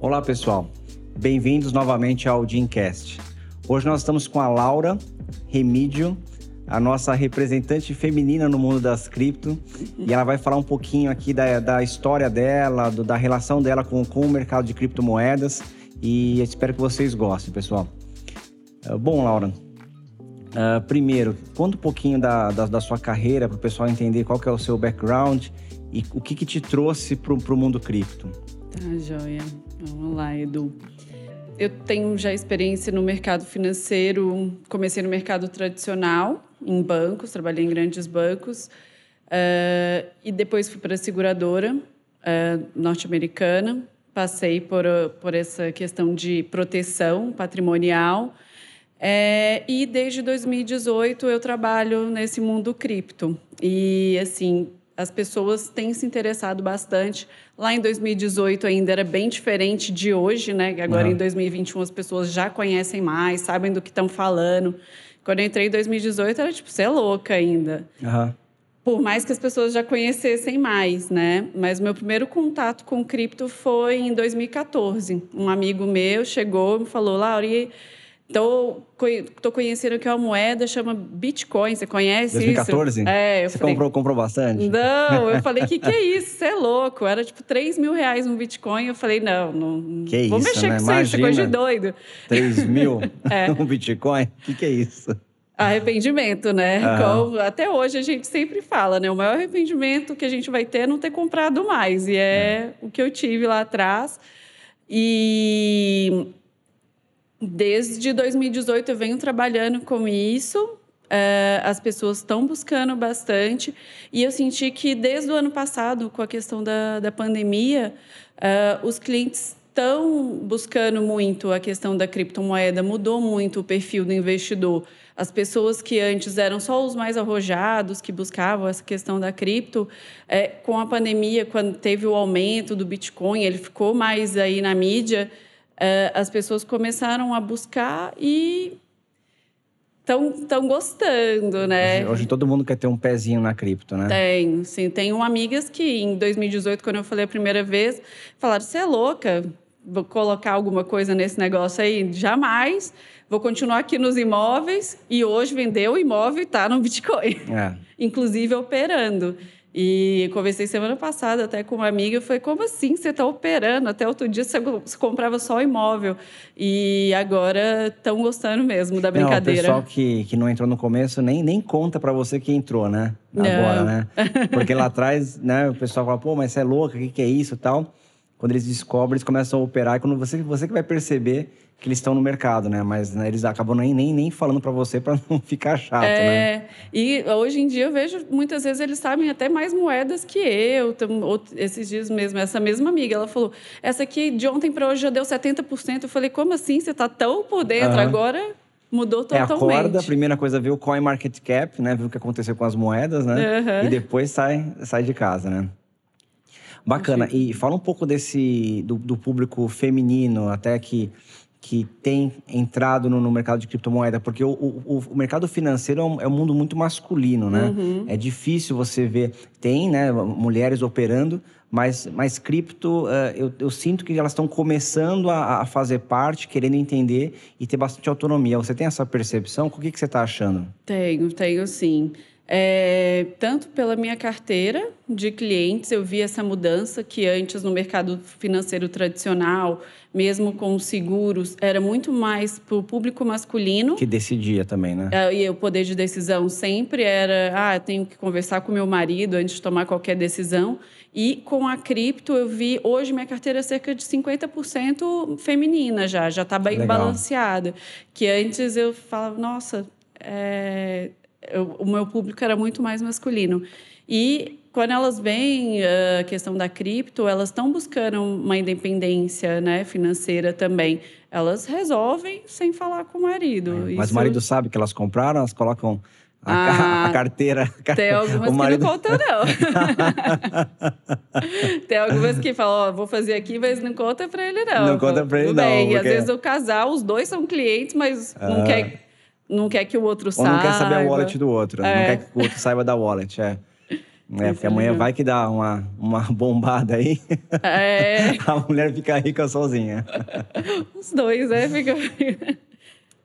Olá, pessoal. Bem-vindos novamente ao Dreamcast. Hoje nós estamos com a Laura Remídio, a nossa representante feminina no mundo das cripto, e ela vai falar um pouquinho aqui da, da história dela, do, da relação dela com, com o mercado de criptomoedas, e espero que vocês gostem, pessoal. Uh, bom, Laura, uh, primeiro, conta um pouquinho da, da, da sua carreira para o pessoal entender qual que é o seu background e o que, que te trouxe para o mundo cripto. Tá, joia. Vamos lá, Edu. Eu tenho já experiência no mercado financeiro, comecei no mercado tradicional, em bancos, trabalhei em grandes bancos, uh, e depois fui para a seguradora uh, norte-americana, passei por, por essa questão de proteção patrimonial, é, e desde 2018 eu trabalho nesse mundo cripto. E, assim, as pessoas têm se interessado bastante. Lá em 2018 ainda era bem diferente de hoje, né? Agora uhum. em 2021 as pessoas já conhecem mais, sabem do que estão falando. Quando eu entrei em 2018 era tipo, você é louca ainda. Uhum. Por mais que as pessoas já conhecessem mais, né? Mas meu primeiro contato com cripto foi em 2014. Um amigo meu chegou e me falou, Laura, então, estou conhecendo que é uma moeda chama Bitcoin. Você conhece 2014? isso? É, eu Você falei, comprou, comprou bastante? Não, eu falei, que que é isso? Você é louco. Era tipo 3 mil reais um Bitcoin. Eu falei, não, não que vou isso, mexer né? com isso, é coisa de doido. 3 mil é. um Bitcoin? O que, que é isso? Arrependimento, né? Como, até hoje a gente sempre fala, né? O maior arrependimento que a gente vai ter é não ter comprado mais. E é, é. o que eu tive lá atrás. E Desde 2018 eu venho trabalhando com isso. É, as pessoas estão buscando bastante. E eu senti que desde o ano passado, com a questão da, da pandemia, é, os clientes estão buscando muito a questão da criptomoeda, mudou muito o perfil do investidor. As pessoas que antes eram só os mais arrojados, que buscavam essa questão da cripto, é, com a pandemia, quando teve o aumento do Bitcoin, ele ficou mais aí na mídia uh, as pessoas começaram a buscar e estão gostando, né? Hoje, hoje, todo mundo quer ter um pezinho na cripto, né? Tem, sim. Tenho amigas que em 2018, quando eu falei a primeira vez, falaram: você é louca, vou colocar alguma coisa nesse negócio aí? Jamais. Vou continuar aqui nos imóveis e hoje vendeu o imóvel e está no Bitcoin. É. Inclusive operando. E conversei semana passada até com uma amiga, eu falei, como assim você está operando? Até outro dia você comprava só imóvel. E agora estão gostando mesmo da brincadeira. Não, o pessoal que, que não entrou no começo nem, nem conta para você que entrou, né? Agora, não. né? Porque lá atrás, né, o pessoal fala, pô, mas você é louca, o que, que é isso e tal. Quando eles descobrem, eles começam a operar. E quando você, você que vai perceber que eles estão no mercado, né? Mas né, eles acabam nem, nem, nem falando para você para não ficar chato, é, né? E hoje em dia eu vejo muitas vezes eles sabem até mais moedas que eu. Esses dias mesmo, essa mesma amiga, ela falou: essa aqui de ontem para hoje já deu 70%. Eu falei: como assim? Você está tão por dentro uhum. agora? Mudou totalmente. É, acorda, a primeira coisa ver o Coin Market Cap, né? Ver o que aconteceu com as moedas, né? Uhum. E depois sai, sai de casa, né? Bacana. E fala um pouco desse do, do público feminino, até que que tem entrado no, no, mercado de criptomoeda, porque o, o, o mercado financeiro é um, é um, mundo muito masculino, né? Uhum. É difícil você ver, tem, né, mulheres operando, mas, mas cripto, uh, eu, eu, sinto que elas estão começando a, a, fazer parte, querendo entender e ter bastante autonomia. Você tem essa percepção? O que, que você está achando? Tenho, tenho sim. É, tanto pela minha carteira de clientes, eu vi essa mudança que antes no mercado financeiro tradicional, mesmo com seguros, era muito mais para o público masculino. Que decidia também, né? É, e o poder de decisão sempre era: ah, eu tenho que conversar com meu marido antes de tomar qualquer decisão. E com a cripto, eu vi hoje minha carteira é cerca de 50% feminina já, já está bem Legal. balanceada. Que antes eu falava, nossa. É, eu, o meu público era muito mais masculino. E quando elas veem a questão da cripto, elas estão buscando uma independência né, financeira também. Elas resolvem sem falar com o marido. É, mas Isso... o marido sabe que elas compraram, elas colocam a, ah, a, carteira. Tem algumas marido... que não contam, não. tem algumas que falam, ó, vou fazer aqui, mas não conta para ele, não. Não conta para ele, não. Bem, porque... às vezes o casal, os dois são clientes, mas ah. não quer não quer que o outro Ou saiba. não quer saber a wallet do outro. É. Não quer que o outro saiba da wallet, é. É, porque amanhã vai que dá uma, uma bombada aí. É. A mulher fica rica sozinha. Os dois, é, fica.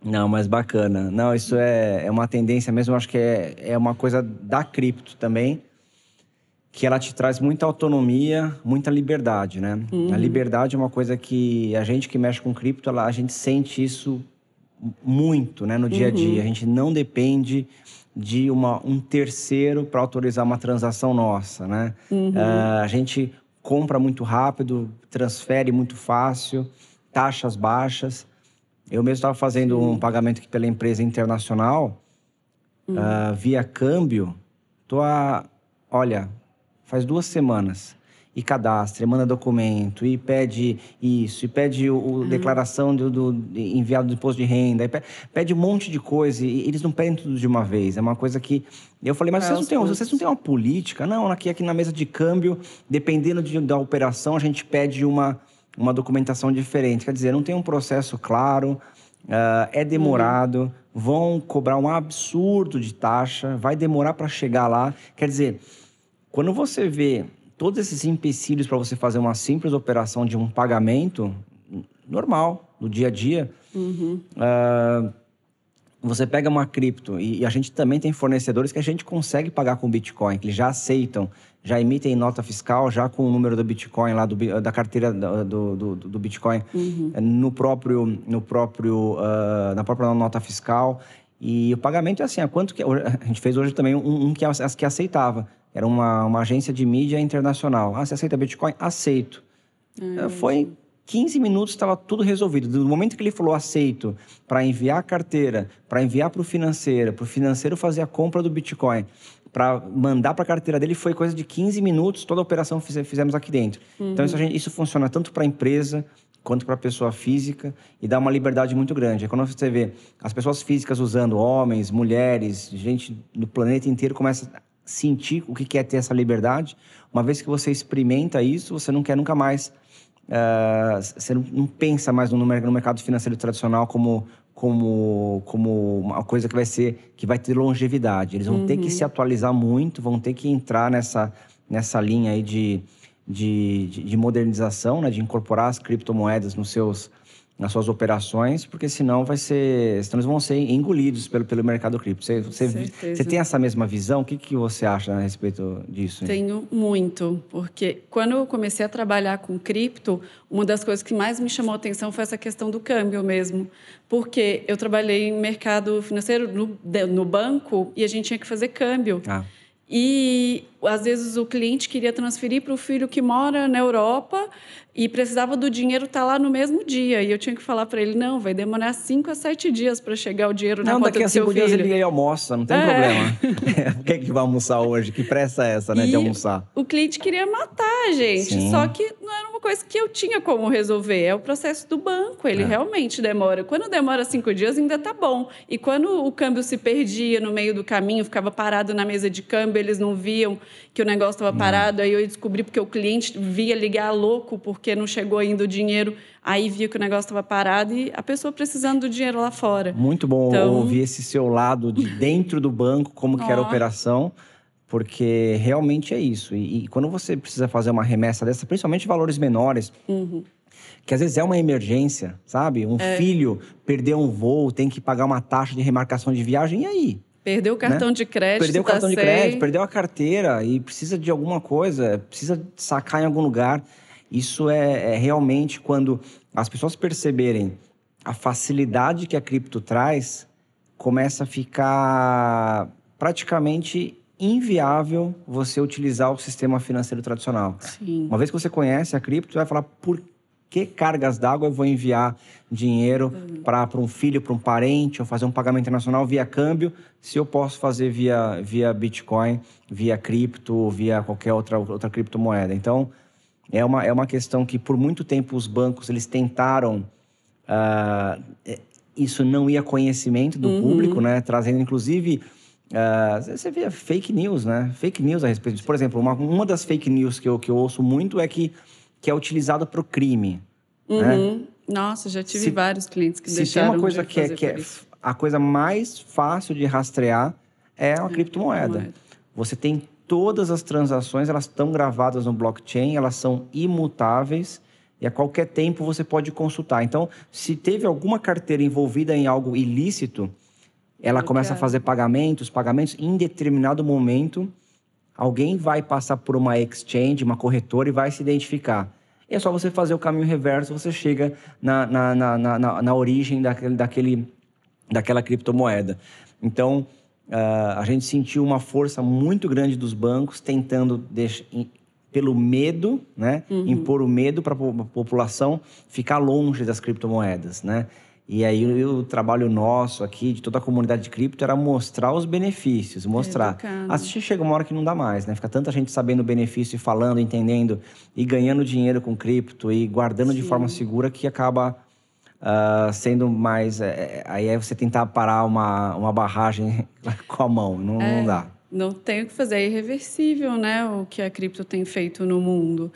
Não, mas bacana. Não, isso é, é uma tendência mesmo, acho que é, é uma coisa da cripto também, que ela te traz muita autonomia, muita liberdade, né? Uhum. A liberdade é uma coisa que a gente que mexe com cripto, ela, a gente sente isso muito, né, no dia a dia. Uhum. A gente não depende de uma, um terceiro para autorizar uma transação nossa, né? Uhum. Uh, a gente compra muito rápido, transfere muito fácil, taxas baixas. Eu mesmo estava fazendo um pagamento aqui pela empresa internacional, uhum. uh, via câmbio. Tô a, olha, faz duas semanas e cadastra, e manda documento, e pede isso, e pede o, o uhum. declaração do, do, enviado do imposto de renda, pede, pede, um monte de coisa, e eles não pedem tudo de uma vez. É uma coisa que. Eu falei, mas é, vocês, não têm, vocês não têm uma política? Não, aqui, aqui na mesa de câmbio, dependendo de, da operação, a gente pede uma, uma documentação diferente. Quer dizer, não tem um processo claro, uh, é demorado, uhum. vão cobrar um absurdo de taxa, vai demorar para chegar lá. Quer dizer, quando você vê todos esses empecilhos para você fazer uma simples operação de um pagamento normal, no dia a dia, uhum. uh, você pega uma cripto e, e, a gente também tem fornecedores que a gente consegue pagar com Bitcoin, que eles já aceitam, já emitem nota fiscal já com o número do Bitcoin lá, do, da carteira do, do, do Bitcoin uhum. no próprio, no próprio, uh, na própria nota fiscal. E o pagamento é assim, a quanto que... A gente fez hoje também um, um que, que aceitava. Era uma, uma agência de mídia internacional. Ah, você aceita Bitcoin? Aceito. Hum. Foi 15 minutos, estava tudo resolvido. Do momento que ele falou aceito para enviar a carteira, para enviar para o financeiro, para o financeiro fazer a compra do Bitcoin, para mandar para a carteira dele, foi coisa de 15 minutos, toda a operação fizemos aqui dentro. Uhum. Então, isso, gente, isso funciona tanto para a empresa quanto para a pessoa física e dá uma liberdade muito grande. É quando você vê as pessoas físicas usando, homens, mulheres, gente do planeta inteiro começa sentir o que é ter essa liberdade. Uma vez que você experimenta isso, você não quer nunca mais. Uh, você não, pensa mais no, no mercado financeiro tradicional como, como, como uma coisa que vai ser que vai ter longevidade. Eles vão uhum. ter que uhum. se atualizar muito, vão ter que entrar nessa, nessa linha aí de, de, de modernização, né, de incorporar as criptomoedas nos seus nas suas operações, porque senão vai ser, senão eles vão ser engolidos pelo, pelo mercado cripto. Você, você, você tem essa mesma visão? O que, que você acha a respeito disso? Tenho muito, porque quando eu comecei a trabalhar com cripto, uma das coisas que mais me chamou a atenção foi essa questão do câmbio mesmo, porque eu trabalhei em mercado financeiro no, no banco e a gente tinha que fazer câmbio. Ah. E às vezes o cliente queria transferir para o filho que mora na Europa e precisava do dinheiro estar tá lá no mesmo dia. E eu tinha que falar para ele: não, vai demorar cinco a sete dias para chegar o dinheiro na não, conta do seu filho. Não, daqui a cinco dias ele almoça, não tem é. problema. Por que, que vai almoçar hoje? Que pressa é essa, né, e de almoçar? O cliente queria matar a gente, Sim. só que não era uma coisa que eu tinha como resolver. É o processo do banco, ele é. realmente demora. Quando demora cinco dias, ainda tá bom. E quando o câmbio se perdia no meio do caminho, ficava parado na mesa de câmbio, eles não viam que o negócio estava parado. Aí eu descobri porque o cliente via ligar louco porque não chegou ainda o dinheiro. Aí via que o negócio estava parado e a pessoa precisando do dinheiro lá fora. Muito bom então... ouvir esse seu lado de dentro do banco, como que era a operação porque realmente é isso. E, e, quando você precisa fazer uma remessa dessa, principalmente valores menores, uhum. que às vezes é uma emergência, sabe? Um é. filho perdeu um voo, tem que pagar uma taxa de remarcação de viagem, e aí? Perdeu o cartão né? de crédito. Perdeu o cartão de crédito, perdeu a carteira e precisa de alguma coisa, precisa sacar em algum lugar. Isso é, é realmente quando as pessoas perceberem a facilidade que a cripto traz, começa a ficar praticamente inviável você utilizar o sistema financeiro tradicional. Sim. Uma vez que você conhece a cripto, você vai falar por que cargas d'água eu vou enviar dinheiro uhum. para um filho, para um parente, ou fazer um pagamento internacional via câmbio, se eu posso fazer via, via Bitcoin, via cripto, via qualquer outra, outra criptomoeda. Então, é uma, é uma questão que por muito tempo os bancos eles tentaram... Uh, isso não ia conhecimento do uhum. público, né? Trazendo, inclusive... Uh, você vê fake news, né? Fake news a respeito disso. Por exemplo, uma, uma das fake news que eu, que eu ouço muito é que que é utilizado para o crime. Né? Uhum. Né? Nossa, já tive se, vários clientes que se deixaram Se tem uma coisa que, é, que é a coisa mais fácil de rastrear é uma criptomoeda. Você tem todas as transações elas estão gravadas no blockchain, elas são imutáveis e a qualquer tempo você pode consultar. Então, se teve alguma carteira envolvida em algo ilícito, ela Eu começa quero. a fazer pagamentos, pagamentos em determinado momento, alguém vai passar por uma exchange, uma corretora e vai se identificar. E é só você fazer o caminho reverso, você chega na, na, na, na, na origem daquele, daquele, daquela criptomoeda. Então, uh, a gente sentiu uma força muito grande dos bancos tentando deixar, pelo medo, né, uhum. impor o medo para a população ficar longe das criptomoedas, né? E aí o, trabalho nosso aqui, de toda a comunidade de cripto, era mostrar os benefícios, mostrar. Assistir chega uma hora que não dá mais, né? Fica tanta gente sabendo o benefício e falando, entendendo, e ganhando dinheiro com cripto e guardando Sim. de forma segura que acaba uh, sendo mais. É, aí é você tentar parar uma, uma barragem com a mão, não, é, não dá. Não tem o que fazer, é irreversível, né? O que a cripto tem feito no mundo.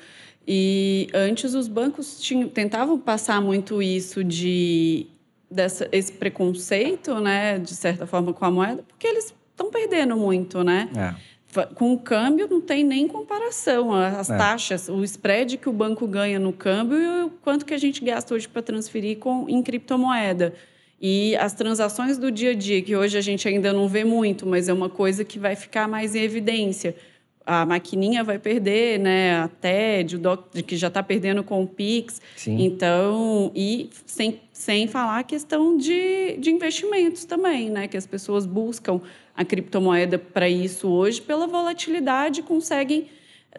E antes os bancos tinham, tentavam passar muito isso de dessa, esse preconceito, né, de certa forma, com a moeda, porque eles estão perdendo muito, né? É com o câmbio não tem nem comparação. As é. taxas, o spread que o banco ganha no câmbio e o quanto que a gente gasta hoje para transferir com, em criptomoeda. E as transações do dia a dia, que hoje a gente ainda não vê muito, mas é uma coisa que vai ficar mais em evidência. A maquininha vai perder, né? A TED, o doc, que já está perdendo com o Pix. Sim. Então, e sem, sem falar a questão de, de investimentos também, né? Que as pessoas buscam a criptomoeda para isso hoje, pela volatilidade, conseguem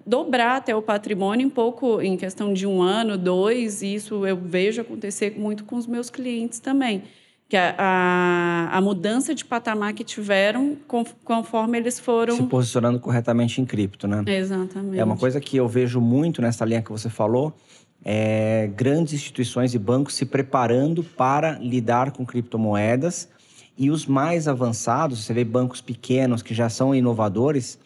dobrar até o patrimônio em pouco, em questão de um ano, dois, e isso eu vejo acontecer muito com os meus clientes também. Que a, a, a mudança de patamar que tiveram conforme eles foram. Se posicionando corretamente em cripto, né? Exatamente. É uma coisa que eu vejo muito nessa linha que você falou. É, grandes instituições e bancos se preparando para lidar com criptomoedas e os mais avançados, você vê bancos pequenos que já são inovadores,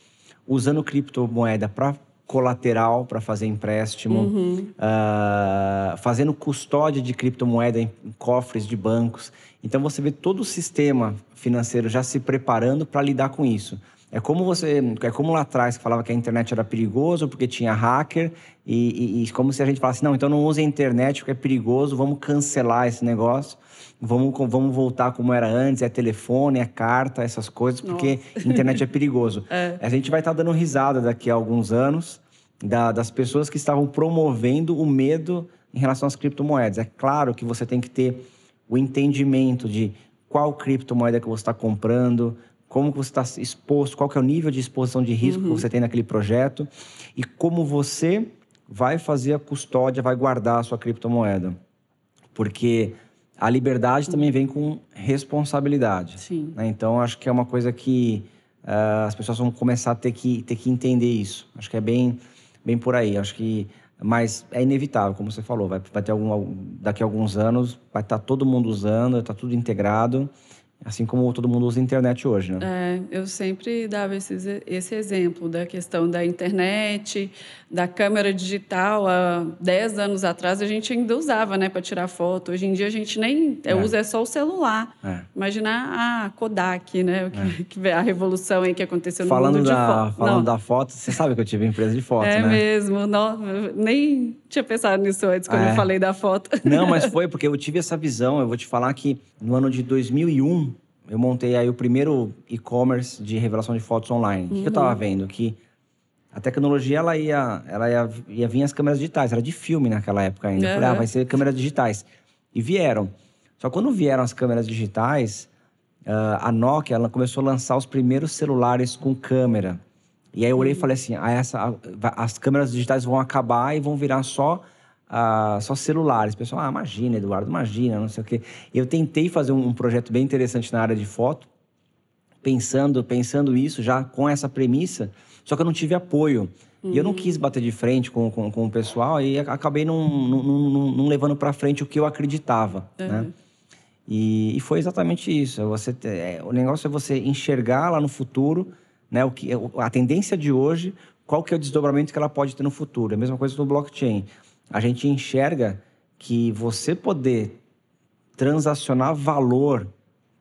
usando criptomoeda para colateral para fazer empréstimo, uhum. uh, fazendo custódia de criptomoeda em cofres de bancos. Então você vê todo o sistema financeiro já se preparando para lidar com isso. É como você, é como lá atrás que falava que a internet era perigoso porque tinha hacker e, e, e como se a gente falasse não, então não use a internet porque é perigoso, vamos cancelar esse negócio vamos, vamos voltar como era antes, é telefone, é carta, essas coisas, porque Nossa. internet é perigoso. é. A gente vai estar tá dando risada daqui a alguns anos da, das pessoas que estavam promovendo o medo em relação às criptomoedas. É claro que você tem que ter o entendimento de qual criptomoeda que você está comprando, como você está exposto, qual que é o nível de exposição de risco uhum. que você tem naquele projeto e como você vai fazer a custódia, vai guardar a sua criptomoeda. Porque a liberdade também vem com responsabilidade. Sim. Né? Então, acho que é uma coisa que uh, as pessoas vão começar a ter que, ter que entender isso. Acho que é bem, bem por aí. Acho que, mas é inevitável, como você falou. Vai, vai ter algum, daqui a alguns anos, vai estar tá todo mundo usando, está tudo integrado. Assim como todo mundo usa a internet hoje, né? É, eu sempre dava esse, esse exemplo da questão da internet, da câmera digital. Há 10 anos atrás a gente ainda usava, né, para tirar foto. Hoje em dia a gente nem é. usa, é só o celular. É. Imaginar a Kodak, né? Que, é. que a revolução aí que aconteceu falando no mundo da, de foto. Falando da foto, você sabe que eu tive empresa de foto, é né? É mesmo. Não, nem tinha pensado nisso antes, quando eu é. falei da foto. Não, mas foi porque eu tive essa visão. Eu vou te falar que no ano de 2001 eu montei aí o primeiro e-commerce de revelação de fotos online. O que, eu estava uhum. vendo? Que a tecnologia ela ia, ela ia, ia vir as câmeras digitais, era de filme naquela época ainda. Uhum. Eu falei, ah, vai ser câmeras digitais. E vieram. Só quando vieram as câmeras digitais, uh, a Nokia ela começou a lançar os primeiros celulares com câmera. E aí eu olhei e uhum. falei assim: ah, essa, as câmeras digitais vão acabar e vão virar só ah, só celulares. O pessoal, ah, imagina, Eduardo, imagina, não sei o quê. Eu tentei fazer um, um projeto bem interessante na área de foto, pensando, pensando isso já com essa premissa, só que eu não tive apoio. Uhum. E eu não quis bater de frente com, com, com o pessoal e acabei não, não, não, não levando para frente o que eu acreditava, uhum. né? E, e, foi exatamente isso. Você, é, o negócio é você enxergar lá no futuro, né, o que, a tendência de hoje, qual que é o desdobramento que ela pode ter no futuro. É a mesma coisa no blockchain a gente enxerga que você poder transacionar valor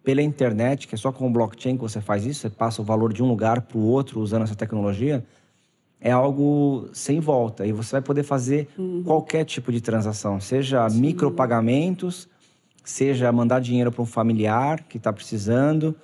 pela internet, que é só com o blockchain que você faz isso, você passa o valor de um lugar para o outro usando essa tecnologia, é algo sem volta. E você vai poder fazer uhum. qualquer tipo de transação, seja Sim. micropagamentos, seja mandar dinheiro para um familiar que está precisando,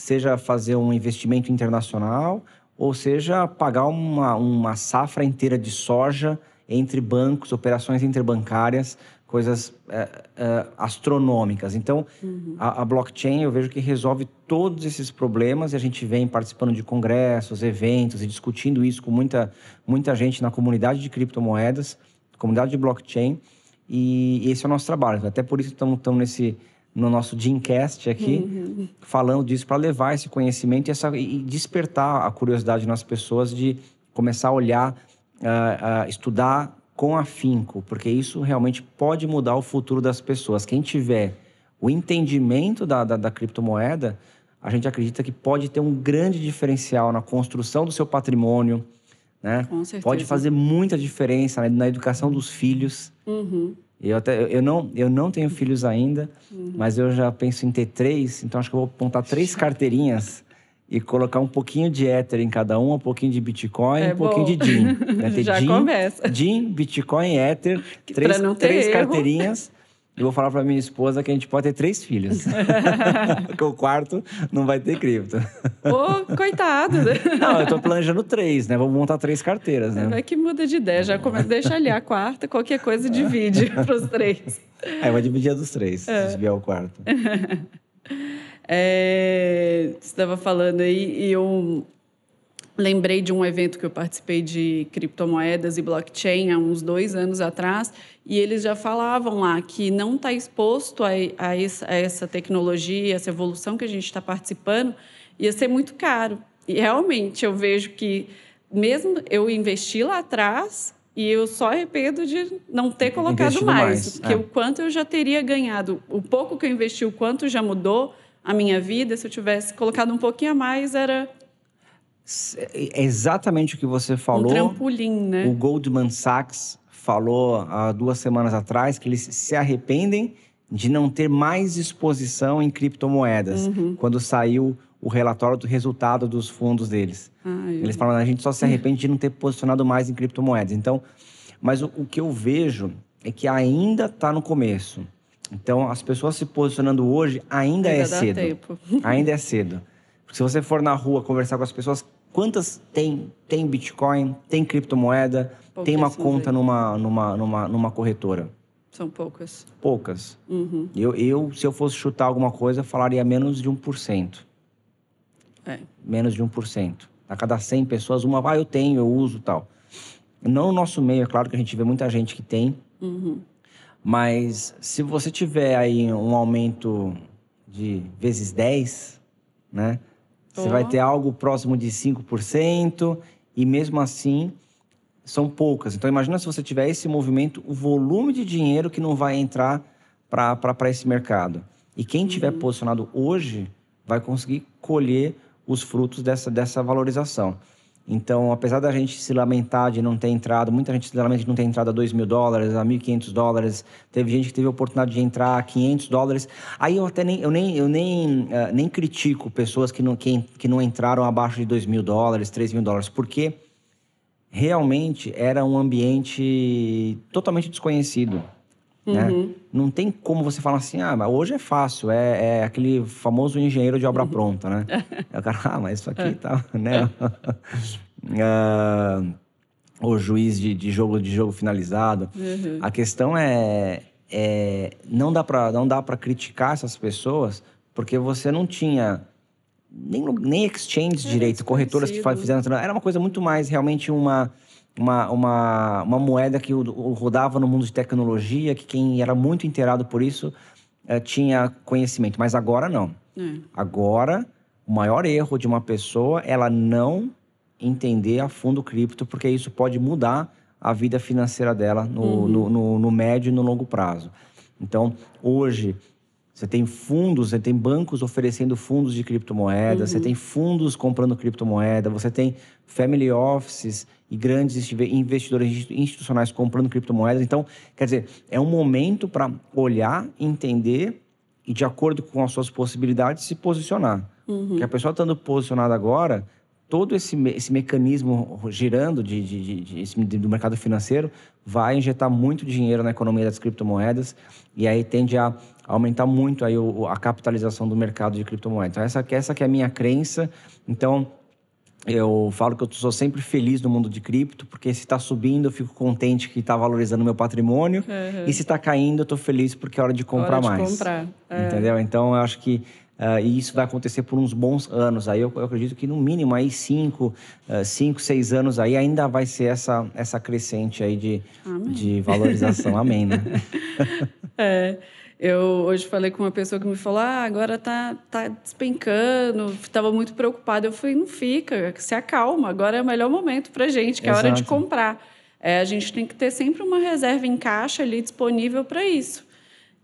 seja fazer um investimento internacional, ou seja, pagar uma, uma safra inteira de soja entre bancos, operações interbancárias, coisas é, é, astronômicas. Então, uhum. a, a, blockchain eu vejo que resolve todos esses problemas e a gente vem participando de congressos, eventos e discutindo isso com muita, muita gente na comunidade de criptomoedas, comunidade de blockchain, e, e esse é o nosso trabalho. Até por isso estamos nesse no nosso Dreamcast aqui, uhum. falando disso para levar esse conhecimento e, essa, e despertar a curiosidade nas pessoas de começar a olhar, uh, uh, estudar com afinco, porque isso realmente pode mudar o futuro das pessoas. Quem tiver o entendimento da, da, da criptomoeda, a gente acredita que pode ter um grande diferencial na construção do seu patrimônio, né? Pode fazer muita diferença na educação dos filhos. Uhum. Eu, até, eu, não, eu não tenho filhos ainda, uhum. mas eu já penso em ter três, então acho que eu vou montar três carteirinhas e colocar um pouquinho de Ether em cada um, um pouquinho de Bitcoin, é um bom. pouquinho de DIN. Né? Já DIN, começa. DIN, Bitcoin, Ether, três, três carteirinhas. Eu vou falar para minha esposa que a gente pode ter três filhos. que o quarto não vai ter cripto. Ô, coitado. não, eu tô planejando três, né? Vamos montar três carteiras, né? Vai que muda de ideia. Já começa, deixa ali a quarta, qualquer coisa divide para os três. É, vai dividir a dos três, é. se vier o quarto. É, você estava falando aí e eu lembrei de um evento que eu participei de criptomoedas e blockchain há uns dois anos atrás e eles já falavam lá que não está exposto a, a, essa, tecnologia, essa evolução que a gente está participando, ia ser muito caro. E realmente eu vejo que mesmo eu investi lá atrás e eu só arrependo de não ter colocado mais, mais, porque é. o quanto eu já teria ganhado, o pouco que eu investi, o quanto já mudou, a minha vida, se eu tivesse colocado um pouquinho a mais, era. É exatamente o que você falou. Um trampolim, né? O Goldman Sachs falou há duas semanas atrás que eles se arrependem de não ter mais exposição em criptomoedas uhum. quando saiu o relatório do resultado dos fundos deles. Ai, eles falam a gente só se arrepende de não ter posicionado mais em criptomoedas. Então, mas o, o que eu vejo é que ainda está no começo. Então, as pessoas se posicionando hoje ainda, ainda é cedo. Tempo. Ainda é cedo. Porque se você for na rua conversar com as pessoas, quantas tem, tem Bitcoin, tem criptomoeda, tem uma conta numa, numa, numa, numa corretora? São poucas. Poucas. Uhum. Eu, eu, se eu fosse chutar alguma coisa, falaria menos de 1%. É. Menos de 1%. A cada 100 pessoas, uma, ah, eu tenho, eu uso tal. Não no nosso meio, é claro que a gente vê muita gente que tem. Uhum. Mas se você tiver aí um aumento de vezes 10, né? Você vai ter algo próximo de 5% e mesmo assim são poucas. Então imagina se você tiver esse movimento, o volume de dinheiro que não vai entrar para esse mercado. E quem tiver uhum. posicionado hoje vai conseguir colher os frutos dessa, dessa valorização. Então, apesar da gente se lamentar de não ter entrado, muita gente se lamenta de não ter entrado a 2 mil dólares, a 1.500 dólares. Teve gente que teve a oportunidade de entrar a 500 dólares. Aí eu até nem, eu nem, eu nem, uh, nem critico pessoas que não, que, que não entraram abaixo de 2 mil dólares, 3 mil dólares, porque realmente era um ambiente totalmente desconhecido. Né? Uhum. Né? Não tem como você falar assim, ah, mas hoje é fácil, é, é aquele famoso engenheiro de obra uhum. pronta, né? o cara, ah, mas isso aqui é. tá, né? uh, o juiz de, de, jogo de jogo finalizado. Uhum. A questão é, é não dá para não dá para criticar essas pessoas porque você não tinha nem, nem exchange é direito, corretoras que fizeram era uma coisa muito mais realmente uma uma, uma, uma moeda que rodava no mundo de tecnologia, que quem era muito inteirado por isso eh, tinha conhecimento. Mas agora não. É. Agora, o maior erro de uma pessoa é ela não entender a fundo cripto, porque isso pode mudar a vida financeira dela no, uhum. no, no, no médio e no longo prazo. Então, hoje, você tem fundos, você tem bancos oferecendo fundos de criptomoeda, uhum. você tem fundos comprando criptomoeda, você tem family offices e grandes investidores institucionais comprando criptomoedas. Então, quer dizer, é um momento para olhar, entender e de acordo com as suas possibilidades se posicionar. Uhum. Porque a pessoa estando posicionada agora, todo esse, esse mecanismo girando de, de, de, de, do mercado financeiro vai injetar muito dinheiro na economia das criptomoedas e aí tende a aumentar muito aí o, a capitalização do mercado de criptomoedas. Então, essa, essa que é a minha crença. Então, eu falo que eu sou sempre feliz no mundo de cripto, porque se está subindo, eu fico contente que está valorizando meu patrimônio. Uhum. E se está caindo, eu estou feliz porque é hora de comprar hora de mais. Comprar. É. Entendeu? Então, eu acho que Uh, e isso vai acontecer por uns bons anos. Aí eu, eu acredito que no mínimo aí cinco, uh, cinco, seis anos aí ainda vai ser essa, essa crescente aí de, de valorização. Amém, né? é. Eu hoje falei com uma pessoa que me falou: ah, agora tá, tá despencando, estava muito preocupada. Eu falei: não fica, se acalma, agora é o melhor momento para gente, que é a hora de comprar. É, a gente tem que ter sempre uma reserva em caixa ali disponível para isso.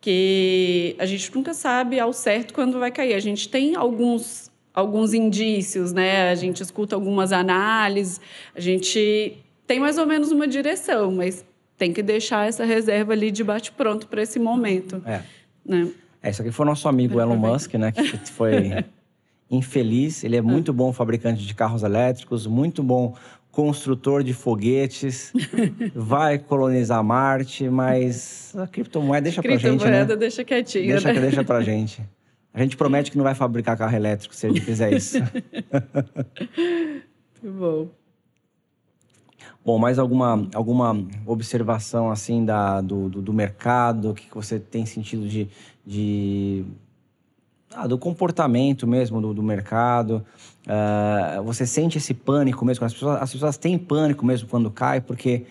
Que a gente nunca sabe ao certo quando vai cair. A gente tem alguns, alguns indícios, né? A gente escuta algumas análises, a gente tem mais ou menos uma direção, mas tem que deixar essa reserva ali de bate-pronto para esse momento. É. Né? é. Isso aqui foi o nosso amigo Elon Musk, né? Que foi infeliz. Ele é muito bom fabricante de carros elétricos, muito bom construtor de foguetes, vai colonizar Marte, mas a criptomoeda deixa pra gente, né? Criptomoeda deixa quietinho, deixa, né? Deixa pra gente. A gente promete que não vai fabricar carro elétrico se ele fizer isso. muito bom. Bom, mais alguma, alguma observação assim da, do, do, do mercado? O que, você tem sentido de, de ah, do comportamento mesmo do, do mercado? Uh, você sente esse pânico mesmo? As pessoas, as pessoas têm pânico mesmo quando cai, porque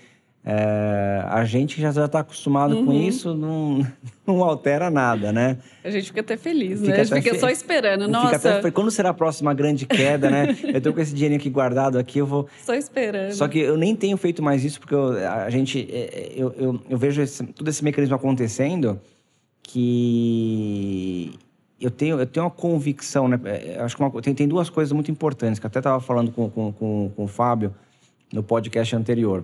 é, a gente já está acostumado uhum. com isso, não, não altera nada, né? A gente fica até feliz, fica né? A gente fica fe... só esperando. Nossa. Até... Quando será a próxima grande queda, né? eu tô com esse dinheirinho aqui guardado aqui, eu vou. Só esperando. Só que eu nem tenho feito mais isso, porque eu, a gente. É, é, eu, eu, eu vejo esse, todo esse mecanismo acontecendo que eu tenho, eu tenho uma convicção, né? É, acho que uma, tem, tem duas coisas muito importantes, que eu até estava falando com, com, com, com o Fábio no podcast anterior.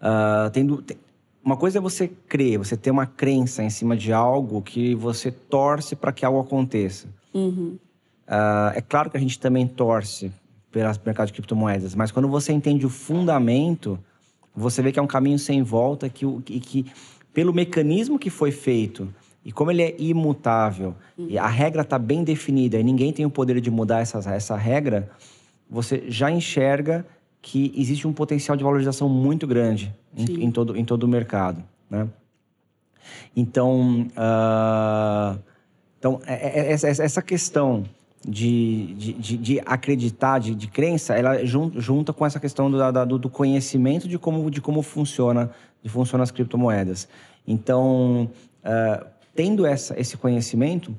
Uh, tem, tem, uma coisa é você crer, você ter uma crença em cima de algo que você torce para que algo aconteça. Uhum. Uh, é claro que a gente também torce pelo mercado de criptomoedas, mas quando você entende o fundamento, você vê que é um caminho sem volta que, que, que pelo mecanismo que foi feito e como ele é imutável uhum. e a regra está bem definida e ninguém tem o poder de mudar essa, essa regra, você já enxerga que existe um potencial de valorização muito grande em, em, todo, em todo o mercado. Né? Então, uh, então é, é, é, essa questão de, de, de, acreditar, de, de crença, ela junta com essa questão do, do, conhecimento de como, de como funciona, de funcionam as criptomoedas. Então, uh, tendo essa, esse conhecimento,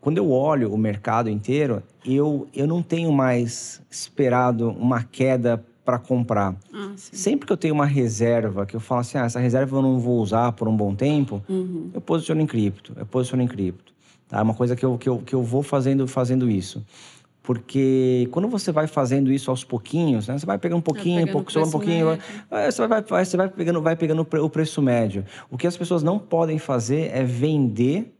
quando eu olho o mercado inteiro, eu, eu não tenho mais esperado uma queda para comprar. Ah, Sempre que eu tenho uma reserva, que eu falo assim, ah, essa reserva eu não vou usar por um bom tempo, uhum. eu posiciono em cripto, eu posiciono em cripto. Tá? É uma coisa que eu, que eu, que eu vou fazendo, fazendo isso. Porque quando você vai fazendo isso aos pouquinhos, né? Você vai pegando um pouquinho, um pouco, um pouquinho, vai, você, vai, vai, você vai pegando, vai pegando o preço médio. O que as pessoas não podem fazer é vender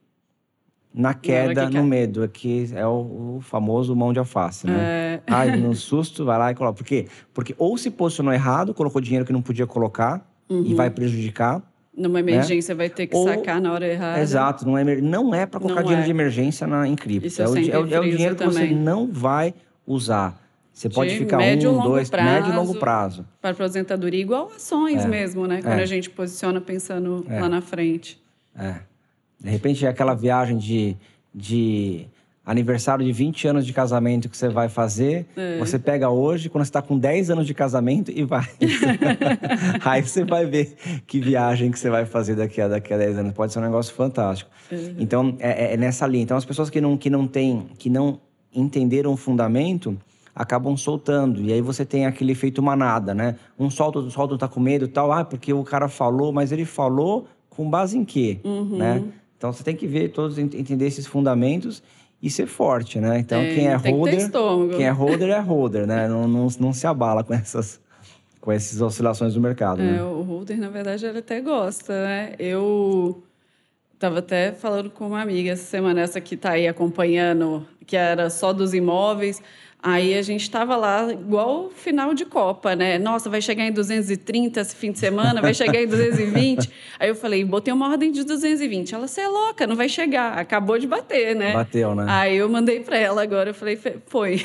na queda, que no medo, que é o, o, famoso mão de alface, né? É... Ai, no susto, vai lá e coloca. Por quê? Porque ou se posicionou errado, colocou dinheiro que não podia colocar uhum. e vai prejudicar. Numa né? emergência né? vai ter que ou... sacar na hora errada. Exato, não é, não é para colocar não dinheiro é. de emergência na, em cripto. Isso é, o, é, o, é o dinheiro que também. você não vai usar. Você de pode ficar médio, um, dois, prazo, médio e longo prazo. Para aposentadoria, igual ações é. mesmo, né? Quando é. a gente posiciona pensando lá na frente. É. De repente, é aquela viagem de, de aniversário de 20 anos de casamento que você vai fazer, é. você pega hoje, quando você está com 10 anos de casamento e vai. Aí você vai ver que viagem que você vai fazer daqui a, daqui a 10 anos. Pode ser um negócio fantástico. Uhum. Então, é, é, nessa linha. Então, as pessoas que não, que não têm, que não entenderam o fundamento, acabam soltando. E aí você tem aquele efeito manada, né? Um solta, o solta, tá com medo e tal. Ah, porque o cara falou, mas ele falou com base em quê? Uhum. Né? Então você tem que ver todos, entender esses fundamentos e ser forte, né? Então é, quem é holder, que quem é holder é holder, né? Não, não, não se abala com essas com essas oscilações do mercado. É, né? o holder na verdade ele até gosta, né? Eu Tava até falando com uma amiga essa semana, essa que está aí acompanhando, que era só dos imóveis. Aí a gente estava lá, igual final de Copa, né? Nossa, vai chegar em 230 esse fim de semana, vai chegar em 220. Aí eu falei, botei uma ordem de 220. Ela, você é louca, não vai chegar. Acabou de bater, né? Bateu, né? Aí eu mandei para ela agora, eu falei, foi.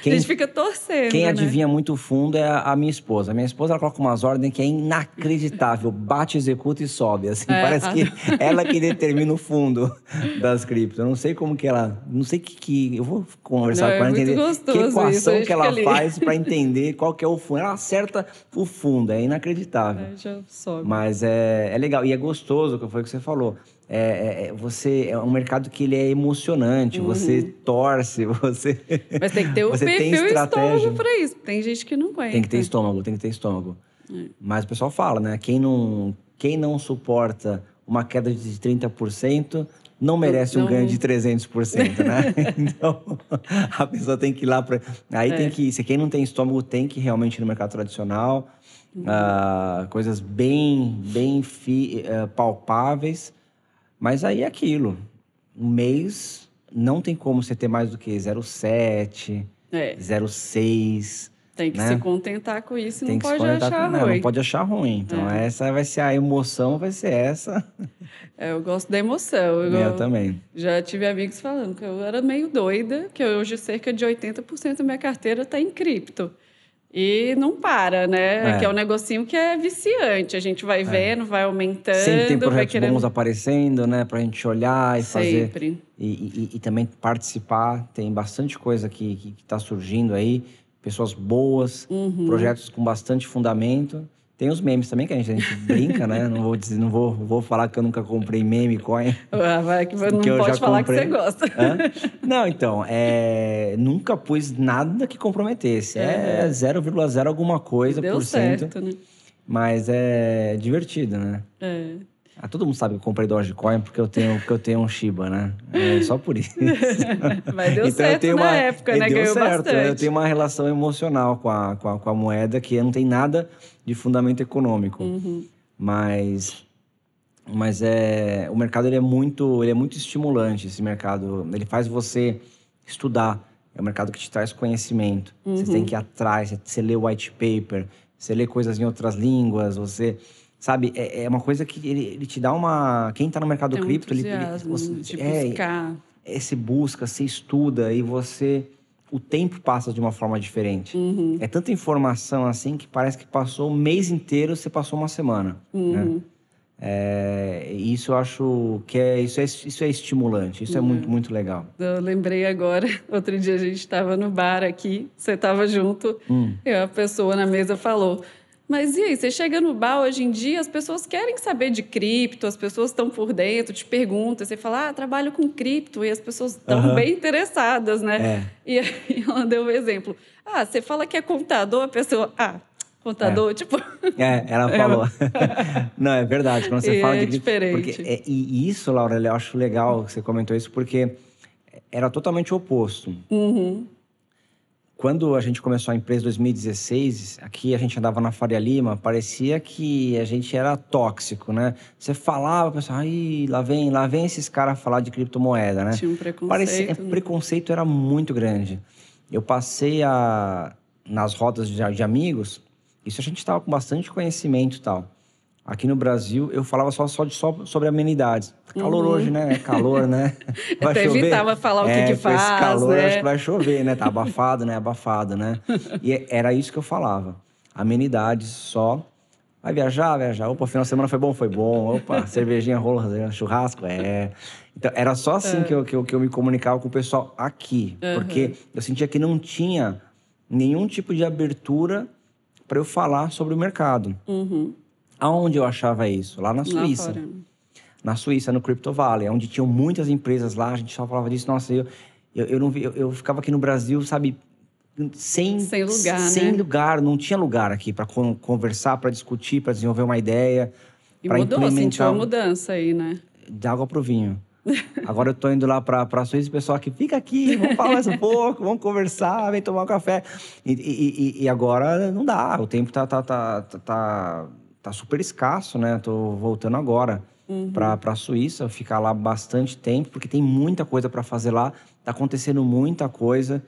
Quem, a gente fica torcendo. Quem né? adivinha muito fundo é a minha esposa. A minha esposa ela coloca umas ordens que é inacreditável. Bate, executa e sobe. Assim, é, parece a... que ela que determina o fundo das criptos. Eu não sei como que ela. Não sei que. Que eu vou conversar não, com ela é entender que equação isso, que ela faz para entender qual que é o fundo. Ela acerta o fundo, é inacreditável. É, já sobe. Mas é, é legal e é gostoso, que foi o que você falou. É, é, é, você é um mercado que ele é emocionante, uhum. você torce, você. Mas tem que ter o você perfil estômago para isso. Tem gente que não aguenta. Tem que ter estômago, tem que ter estômago. É. Mas o pessoal fala, né? Quem não, quem não suporta uma queda de 30%, não merece não... um ganho de 300%, né? então, a pessoa tem que ir lá para. Aí é. tem que. Se quem não tem estômago tem que realmente ir no mercado tradicional. Uhum. Uh, coisas bem, bem fi, uh, palpáveis. Mas aí é aquilo. Um mês não tem como você ter mais do que 0,7, é. 0,6. Tem que né? se contentar com isso e não pode achar com... ruim. Não, não pode achar ruim. Então, é. essa vai ser a emoção, vai ser essa. É, eu gosto da emoção. Eu, eu, também. Já tive amigos falando que eu era meio doida, que hoje cerca de 80% da minha carteira está em cripto. E não para, né? É. Que é um negocinho que é viciante. A gente vai é. vendo, vai aumentando. Sempre tem projetos querendo... bons aparecendo, né? Pra gente olhar e Sempre. fazer. E, e, e, também participar. Tem bastante coisa que, que, que tá surgindo aí pessoas boas, uhum. projetos com bastante fundamento. Tem os memes também que a gente, a gente brinca, né? Não vou dizer, não vou, vou falar que eu nunca comprei meme coin. Ah, vai que não que pode falar comprei. que você gosta. Hã? Não, então, é, nunca pus nada que comprometesse. É, é 0,0 alguma coisa Deu por certo, cento. Né? Mas é divertido, né? É. Ah, todo mundo sabe que eu comprei Dogecoin porque eu tenho, porque eu tenho um Shiba, né? É só por isso. Mas deu então, certo na uma, época, né? Deu Ganhou certo. bastante. Eu tenho uma relação emocional com a, com a, com a moeda que não tem nada de fundamento econômico. Uhum. Mas, mas é, o mercado ele é, muito, ele é muito estimulante, esse mercado. Ele faz você estudar. É um mercado que te traz conhecimento. Uhum. Você tem que ir atrás, você lê white paper, você lê coisas em outras línguas, você Sabe, é, é uma coisa que ele, ele, te dá uma. Quem está no mercado Tem cripto, um ele, ele você, de é, buscar. É, você busca, você estuda e você. O tempo passa de uma forma diferente. Uhum. É tanta informação assim que parece que passou o mês inteiro, você passou uma semana. Né? Uhum. Né? É, isso eu acho que é isso, é isso é estimulante, isso é uhum. é muito, muito legal. Eu lembrei agora, outro dia a gente estava no bar aqui, você estava junto, hum. e a pessoa na mesa falou: mas e aí, você chega no bar hoje em dia, as pessoas querem saber de cripto, as pessoas estão por dentro, te perguntam, você fala, ah, trabalho com cripto, e as pessoas estão uhum. bem interessadas, né? É. E aí ela deu um exemplo. Ah, você fala que é contador, a pessoa, ah, contador, é. tipo. É, ela falou. Não, é verdade. Quando você e fala é de diferente. Porque, é, e isso, Laura, eu acho legal que você comentou isso, porque era totalmente o oposto. Uhum. Quando a gente começou a empresa em 2016, aqui a gente andava na Faria Lima, parecia que a gente era tóxico, né? Você falava, o pessoal, ai, lá vem, lá vem esses caras falar de criptomoeda, né? Tinha um preconceito. Parecia, né? preconceito era muito grande. Eu passei a, nas rodas de, de amigos, isso a gente estava com bastante conhecimento e tal. Aqui no Brasil, eu falava só, só, de, só sobre amenidades. Tá calor uhum. hoje, né? É calor, né? Vai Até chover. evitava falar o que, é, que faz, esse calor, né? acho que vai chover, né? Tá abafado, né? Abafado, né? E é, era isso que eu falava. Amenidades só. Vai viajar, viajar. Opa, final de semana foi bom? Foi bom. Opa, cervejinha, rola, churrasco? É. Então, era só assim é. que, eu, que, eu, que eu me comunicava com o pessoal aqui. Uhum. Porque eu sentia que não tinha nenhum tipo de abertura para eu falar sobre o mercado. Uhum. Aonde eu achava isso? Lá na Suíça. Lá na Suíça, no Crypto Valley, onde tinham muitas empresas lá, a gente só falava disso. Nossa, eu, eu, eu, não, eu, eu ficava aqui no Brasil, sabe, sem, sem lugar, sem né? lugar, não tinha lugar aqui para conversar, para discutir, para desenvolver uma ideia. E mudou, implementar... sentiu uma mudança aí, né? De água pro vinho. Agora eu tô indo lá para a Suíça e o pessoal aqui, fica aqui, vamos falar mais um pouco, vamos conversar, vem tomar um café. E, e, e, agora não dá, o tempo tá, tá, tá, tá, tá tá super escasso, né? Tô voltando agora. uhum. para a Suíça, ficar lá bastante tempo, porque tem muita coisa para fazer lá, está acontecendo muita coisa.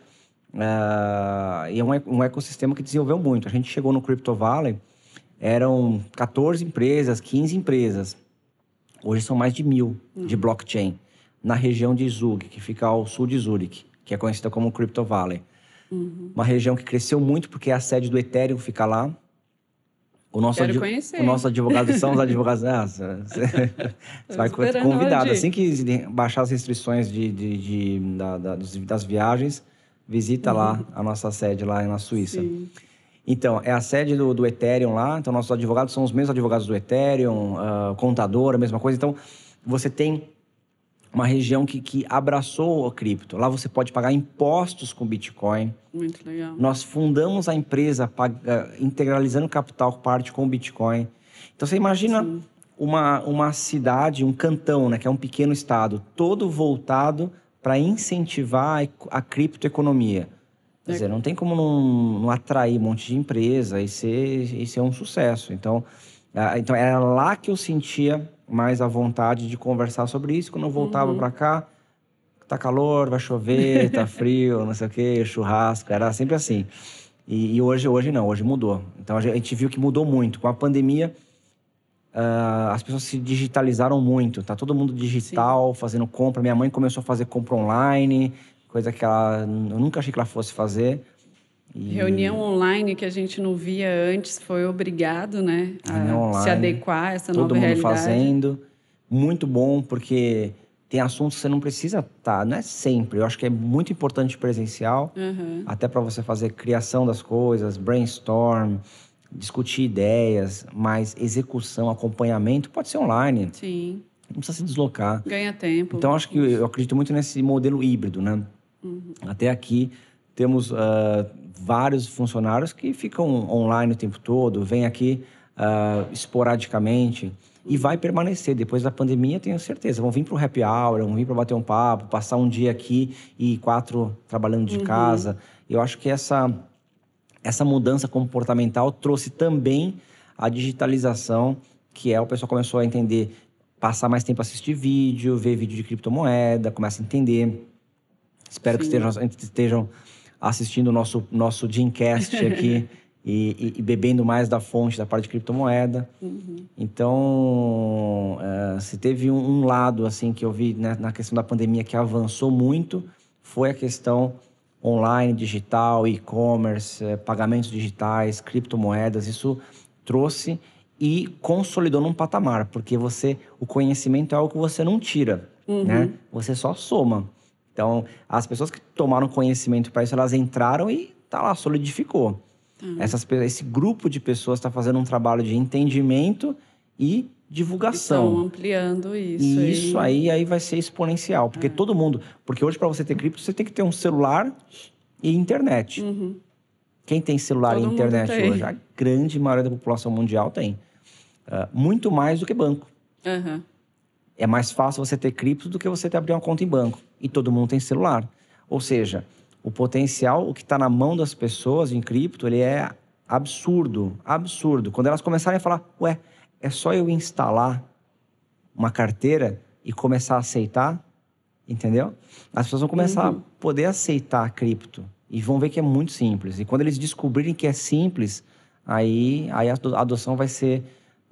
Uh, e é um, um ecossistema que desenvolveu muito. A gente chegou no Crypto Valley, eram 14 empresas, 15 empresas. Hoje são mais de mil uhum. de blockchain na região de Zug, que fica ao sul de Zurich, que é conhecida como Crypto Valley. Uhum. Uma região que cresceu muito porque a sede do Ethereum fica lá. O nosso, Quero conhecer. o nosso advogado são os advogados. Ah, você, você vai convidado. Assim que baixar as restrições de, de, de da, da, das viagens, visita uhum. lá a nossa sede lá na Suíça. Sim. Então, é a sede do, do, Ethereum lá. Então, nossos advogados são os mesmos advogados do Ethereum, uh, contador, a mesma coisa. Então, você tem uma região que, que abraçou o cripto. Lá você pode pagar impostos com Bitcoin. Muito legal. Nós fundamos a empresa paga, integralizando capital parte com Bitcoin. Então você imagina uma, uma cidade, um cantão, né, que é um pequeno estado, todo voltado para incentivar a, a criptoeconomia. Quer é. dizer, não tem como não, não, atrair um monte de empresa e ser, e ser um sucesso. Então, então era lá que eu sentia mais à vontade de conversar sobre isso. Quando eu voltava uhum. para cá, tá calor, vai chover, tá frio, não sei o quê, churrasco, era sempre assim. E, e, hoje, hoje não, hoje mudou. Então a gente viu que mudou muito. Com a pandemia, uh, as pessoas se digitalizaram muito. Tá todo mundo digital, Sim. fazendo compra. Minha mãe começou a fazer compra online, coisa que ela, eu nunca achei que ela fosse fazer. E... Reunião online que a gente não via antes foi obrigado, né, a se adequar a essa Todo nova realidade. Todo mundo fazendo. Muito bom, porque tem assuntos que você não precisa estar, tá, não é sempre. Eu acho que é muito importante presencial, uhum. até para você fazer criação das coisas, brainstorm, discutir ideias, mas execução, acompanhamento pode ser online. Sim. Não precisa se deslocar. Ganha tempo. Então acho que eu acredito muito nesse modelo híbrido, né? Uhum. Até aqui temos uh, vários funcionários que ficam online o tempo todo, vêm aqui uh, esporadicamente e vai permanecer. Depois da pandemia, tenho certeza. Vão vir para o happy hour, vão vir para bater um papo, passar um dia aqui e quatro trabalhando de uhum. casa. Eu acho que essa, essa mudança comportamental trouxe também a digitalização, que é o pessoal começou a entender, passar mais tempo a assistir vídeo, ver vídeo de criptomoeda, começa a entender. Espero Sim. que estejam, estejam assistindo o nosso, nosso Dreamcast aqui e, e, e, bebendo mais da fonte da parte de criptomoeda. Uhum. Então, uh, se teve um, um, lado assim que eu vi né, na questão da pandemia que avançou muito, foi a questão online, digital, e-commerce, eh, pagamentos digitais, criptomoedas. Isso trouxe e consolidou num patamar, porque você, o conhecimento é algo que você não tira, uhum. né? Você só soma. Então, as pessoas que tomaram conhecimento para isso, elas entraram e tá lá, solidificou. Uhum. Essas, esse grupo de pessoas está fazendo um trabalho de entendimento e divulgação. Estão ampliando isso. E isso aí, aí vai ser exponencial. Porque é. todo mundo. Porque hoje, para você ter cripto, você tem que ter um celular e internet. Uhum. Quem tem celular todo e internet hoje? A grande maioria da população mundial tem. Uh, muito mais do que banco. Uhum. É mais fácil você ter cripto do que você ter abrir uma conta em banco. E todo mundo tem celular. Ou seja, o potencial, o que está na mão das pessoas em cripto, ele é absurdo, absurdo. Quando elas começarem a falar, ué, é só eu instalar uma carteira e começar a aceitar, entendeu? As pessoas vão começar uhum. a poder aceitar a cripto e vão ver que é muito simples. E quando eles descobrirem que é simples, aí, aí a adoção vai ser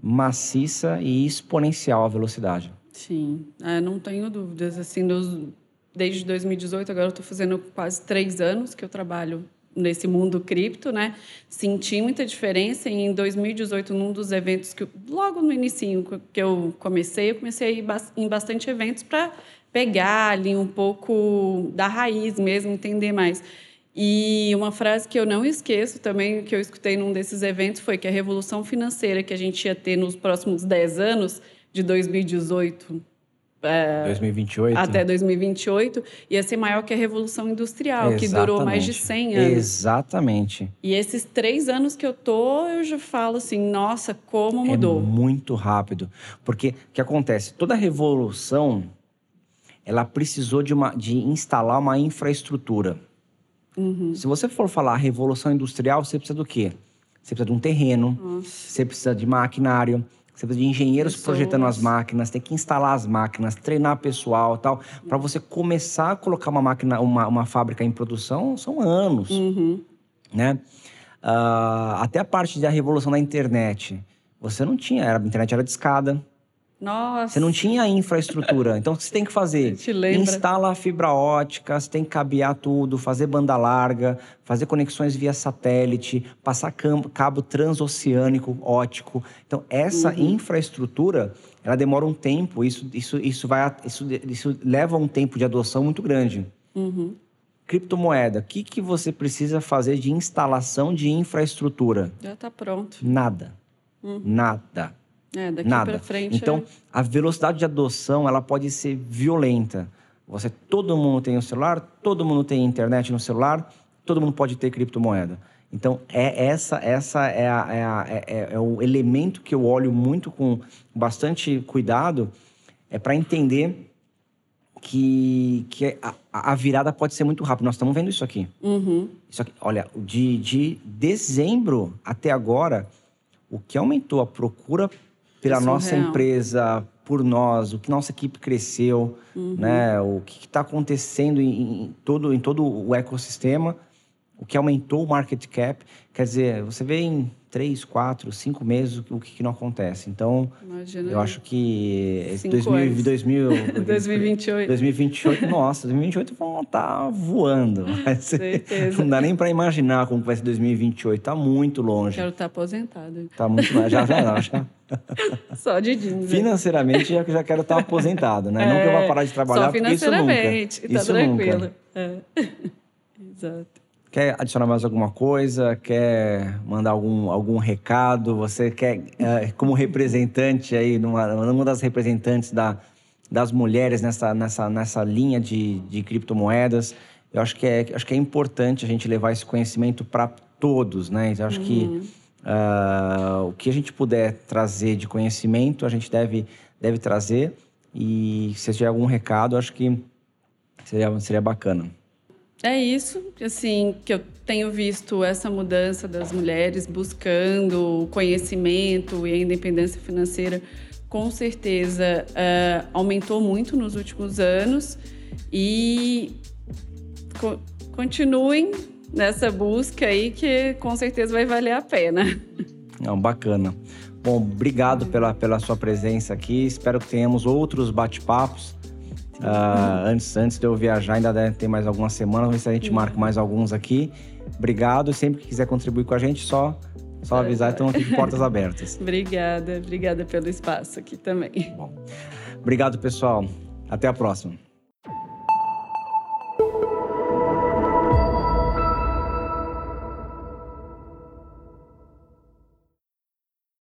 maciça e exponencial a velocidade. Sim, é, não tenho dúvidas. Assim, nos, desde 2018, agora estou fazendo quase três anos que eu trabalho nesse mundo cripto, né? Senti muita diferença em 2018, num dos eventos que logo no início que eu comecei, eu comecei a ir em bastante eventos para pegar ali um pouco da raiz mesmo, entender mais. E uma frase que eu não esqueço também, que eu escutei num desses eventos, foi que a revolução financeira que a gente ia ter nos próximos 10 anos de 2018 é, 2028. até 2028 ia ser maior que a Revolução Industrial, Exatamente. que durou mais de 100 anos. Exatamente. E esses três anos que eu tô, eu já falo assim, nossa, como mudou. É muito rápido. Porque o que acontece? Toda revolução, ela precisou de, uma, de instalar uma infraestrutura. Uhum. Se você for falar Revolução Industrial, você precisa do quê? Você precisa de um terreno, Nossa. você precisa de maquinário, Você precisa de engenheiros Pessoas. projetando as máquinas, tem que instalar as máquinas, treinar pessoal tal. Para você começar a colocar uma máquina, uma, uma fábrica em produção, são anos. Uhum. Né? Uh, até a parte da revolução da internet. Você não tinha, a internet era de escada. Nossa. Você não tinha infraestrutura. Então, o que você tem que fazer? Instala a fibra ótica, você tem que cabear tudo, fazer banda larga, fazer conexões via satélite, passar cabo transoceânico ótico. Então, essa uhum. infraestrutura, ela demora um tempo. Isso, isso, isso, vai, isso, isso leva um tempo de adoção muito grande. Uhum. Criptomoeda, o que, que você precisa fazer de instalação de infraestrutura? Já está pronto. Nada. Uhum. Nada. É, daqui Nada. frente. Então, é... a velocidade de adoção ela pode ser violenta. Você, todo mundo tem um celular, todo mundo tem internet no celular, todo mundo pode ter criptomoeda. Então, é essa, essa é, a, é, a, é, é, é o elemento que eu olho muito com bastante cuidado, é para entender que, que a, a, virada pode ser muito rápida. Nós estamos vendo isso aqui. Uhum. Isso aqui olha, de, de dezembro até agora, o que aumentou a procura pela nossa empresa, por nós, o que nossa equipe cresceu, uhum. né? O que está acontecendo em, em, todo, em todo o ecossistema, o que aumentou o market cap. Quer dizer, você vê em três, quatro, cinco meses o que, que não acontece. Então, Imagina eu acho que esse 2000, 2000, 2028. 2028, nossa, 2028 vão estar tá voando. Não dá nem para imaginar como vai ser 2028. Está muito longe. Quero estar tá aposentado. Está muito longe. Já, já, já. Só de dinheiro. Financeiramente, já, já quero estar aposentado, né? É, não que eu vá parar de trabalhar, só financeiramente, porque isso nunca. Tá isso tranquilo. Nunca. É. Exato. Quer adicionar mais alguma coisa? Quer mandar algum, algum recado? Você quer, é, como representante aí, numa, uma das representantes da, das mulheres nessa, nessa, nessa linha de, de criptomoedas, eu acho que, é, acho que é importante a gente levar esse conhecimento para todos, né? Eu acho uhum. que Uh, o que a gente puder trazer de conhecimento, a gente deve, deve trazer. E se tiver algum recado, acho que seria, seria bacana. É isso, assim, que eu tenho visto essa mudança das mulheres buscando o conhecimento e a independência financeira, com certeza uh, aumentou muito nos últimos anos e co continuem nessa busca aí que com certeza vai valer a pena. Não, bacana. Bom, obrigado pela, pela sua presença aqui. Espero que tenhamos outros bate-papos. Uh, antes, antes de eu viajar, ainda deve ter mais algumas semanas. Vamos ver se a gente Sim. marca mais alguns aqui. Obrigado. Sempre que quiser contribuir com a gente, só, só avisar. Estamos aqui de portas abertas. obrigada. Obrigada pelo espaço aqui também. Bom, obrigado, pessoal. Até a próxima.